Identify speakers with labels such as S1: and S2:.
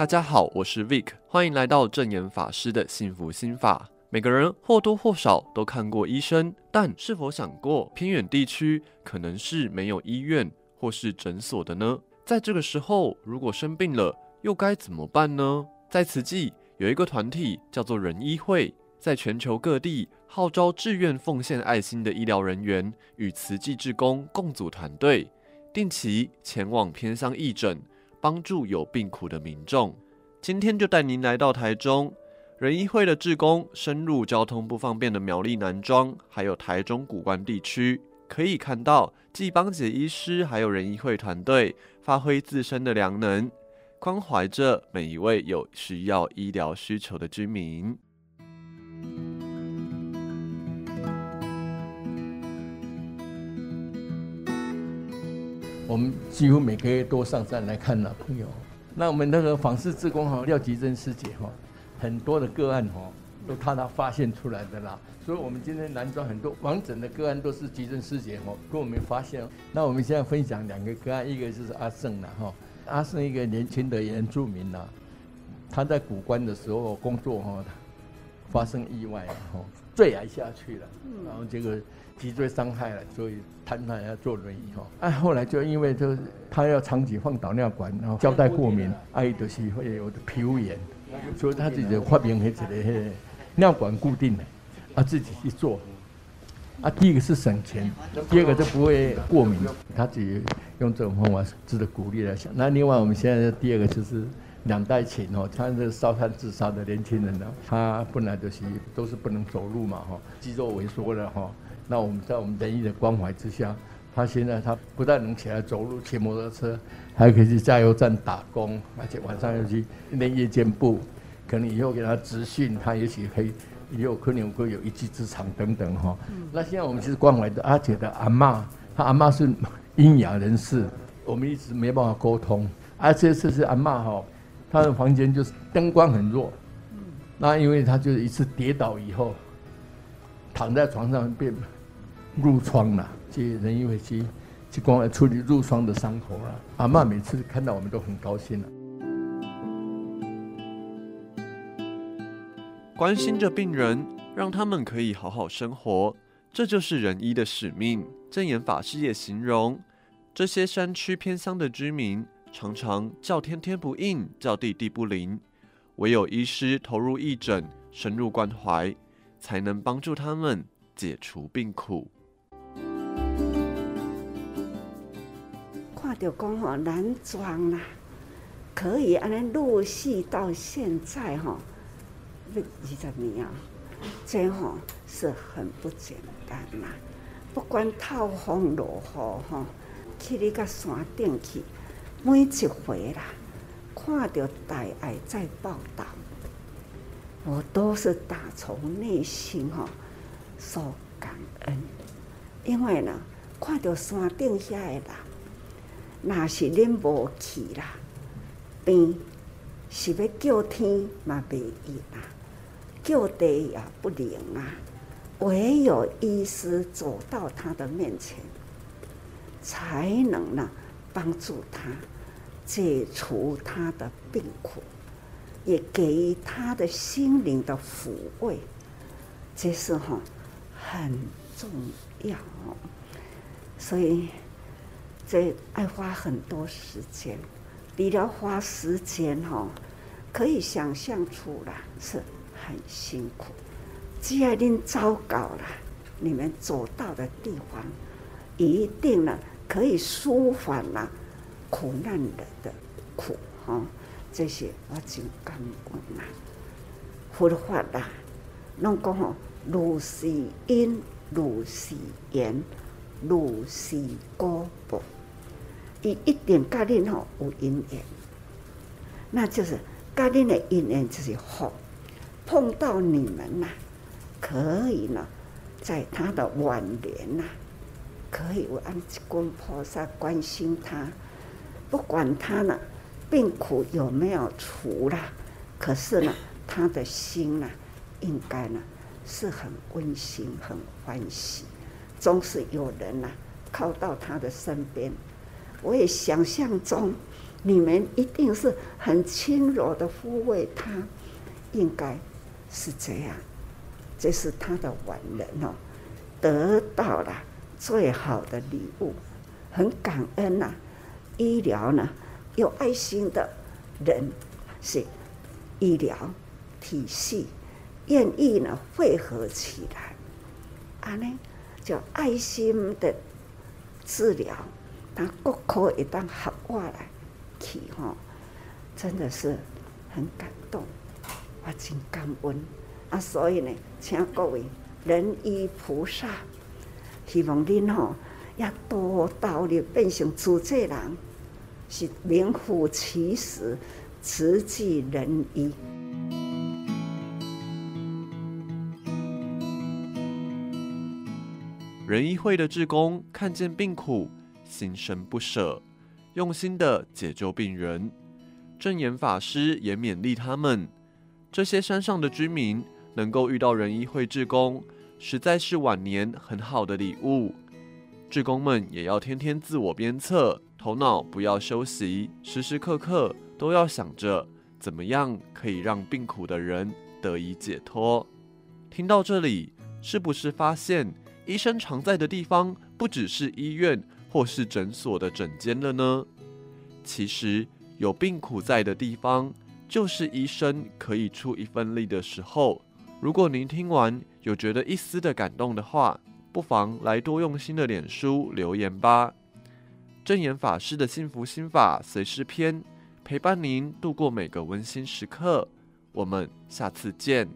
S1: 大家好，我是 Vic，欢迎来到证严法师的幸福心法。每个人或多或少都看过医生，但是否想过偏远地区可能是没有医院或是诊所的呢？在这个时候，如果生病了，又该怎么办呢？在慈济有一个团体叫做仁医会，在全球各地号召志愿奉献爱心的医疗人员与慈济志工共组团队，定期前往偏乡义诊，帮助有病苦的民众。今天就带您来到台中。仁医会的志工深入交通不方便的苗栗南庄，还有台中古关地区，可以看到纪邦杰医师还有仁医会团队发挥自身的良能，关怀着每一位有需要医疗需求的居民。
S2: 我们几乎每个月都上山来看老朋友。那我们那个访视志工哈，廖吉珍师姐哈。很多的个案哈，都他他发现出来的啦，所以我们今天南庄很多完整的个案都是吉珍师姐哈，跟我们发现。那我们现在分享两个个案，一个就是阿胜啦哈，阿胜一个年轻的原住民呐，他在古关的时候工作哈，发生意外哈，坠崖下去了，然后这个脊椎伤害了，所以瘫痪要坐轮椅哈。哎，后来就因为就是他要长期放导尿管，然后胶带过敏，爱的是会有的皮肤炎。所以他自己发明起一个迄尿管固定的，啊自己去做，啊第一个是省钱，第二个就不会过敏，他自己用这种方法值得鼓励来想。那另外我们现在第二个就是两代亲哦，他是烧炭自杀的年轻人呢，他本来就是都是不能走路嘛哈，肌肉萎缩了哈，那我们在我们仁医的关怀之下，他现在他不但能起来走路、骑摩托车。还可以去加油站打工，而且晚上又去练夜间部，可能以后给他执训，他也许可以以后可能会有一技之长等等哈。嗯、那现在我们其实关怀的阿姐的阿嬷，她阿嬷是阴阳人士，我们一直没办法沟通。而且这次阿嬷哈，她的房间就是灯光很弱，嗯、那因为他就是一次跌倒以后，躺在床上变褥疮了，去仁医会去。去光来处理褥疮的伤口了。阿嬷每次看到我们都很高兴了。
S1: 关心着病人，让他们可以好好生活，这就是仁医的使命。证言法师也形容，这些山区偏乡的居民常常叫天天不应，叫地地不灵，唯有医师投入义诊，深入关怀，才能帮助他们解除病苦。
S3: 就讲吼，男装啦，可以安尼入戏到现在吼，二十年啊，这吼是很不简单啦。不管透风落雨吼，去你个山顶去，每一回啦，看到大爱在报道，我都是打从内心吼说感恩，因为呢，看到山顶下的人。那是恁无去啦，病是要叫天嘛袂应啊，叫地也不灵啊，唯有医师走到他的面前，才能呢帮助他解除他的病苦，也给予他的心灵的抚慰，这是哈很重要，所以。这爱花很多时间，理疗花时间哈，可以想象出来是很辛苦。既然您糟糕了，你们走到的地方，一定呢可以舒缓了苦难人的苦哈。这些我真感恩呐。佛法啦，拢讲吼，如是因，如是缘，如是果报。伊一定甲恁吼有因缘，那就是甲恁的因缘就是好，碰到你们呐，可以呢，在他的晚年呐，可以有安一尊菩萨关心他，不管他呢病苦有没有除啦，可是呢，他的心呢，应该呢是很温馨、很欢喜，总是有人呐靠到他的身边。我也想象中，你们一定是很轻柔的抚慰他，应该是这样。这是他的晚年哦，得到了最好的礼物，很感恩呐、啊。医疗呢，有爱心的人是医疗体系愿意呢汇合起来，啊呢叫爱心的治疗，他各科一旦合过来去吼，真的是很感动，我真感恩啊！所以呢，请各位仁医菩萨，希望您吼要多道理变成主治人。是名副其实，慈济仁医。
S1: 仁医会的志工看见病苦，心生不舍，用心的解救病人。证严法师也勉励他们：这些山上的居民能够遇到仁医会志工，实在是晚年很好的礼物。志工们也要天天自我鞭策。头脑不要休息，时时刻刻都要想着怎么样可以让病苦的人得以解脱。听到这里，是不是发现医生常在的地方不只是医院或是诊所的诊间了呢？其实有病苦在的地方，就是医生可以出一份力的时候。如果您听完有觉得一丝的感动的话，不妨来多用心的脸书留言吧。真言法师的幸福心法随诗篇，陪伴您度过每个温馨时刻。我们下次见。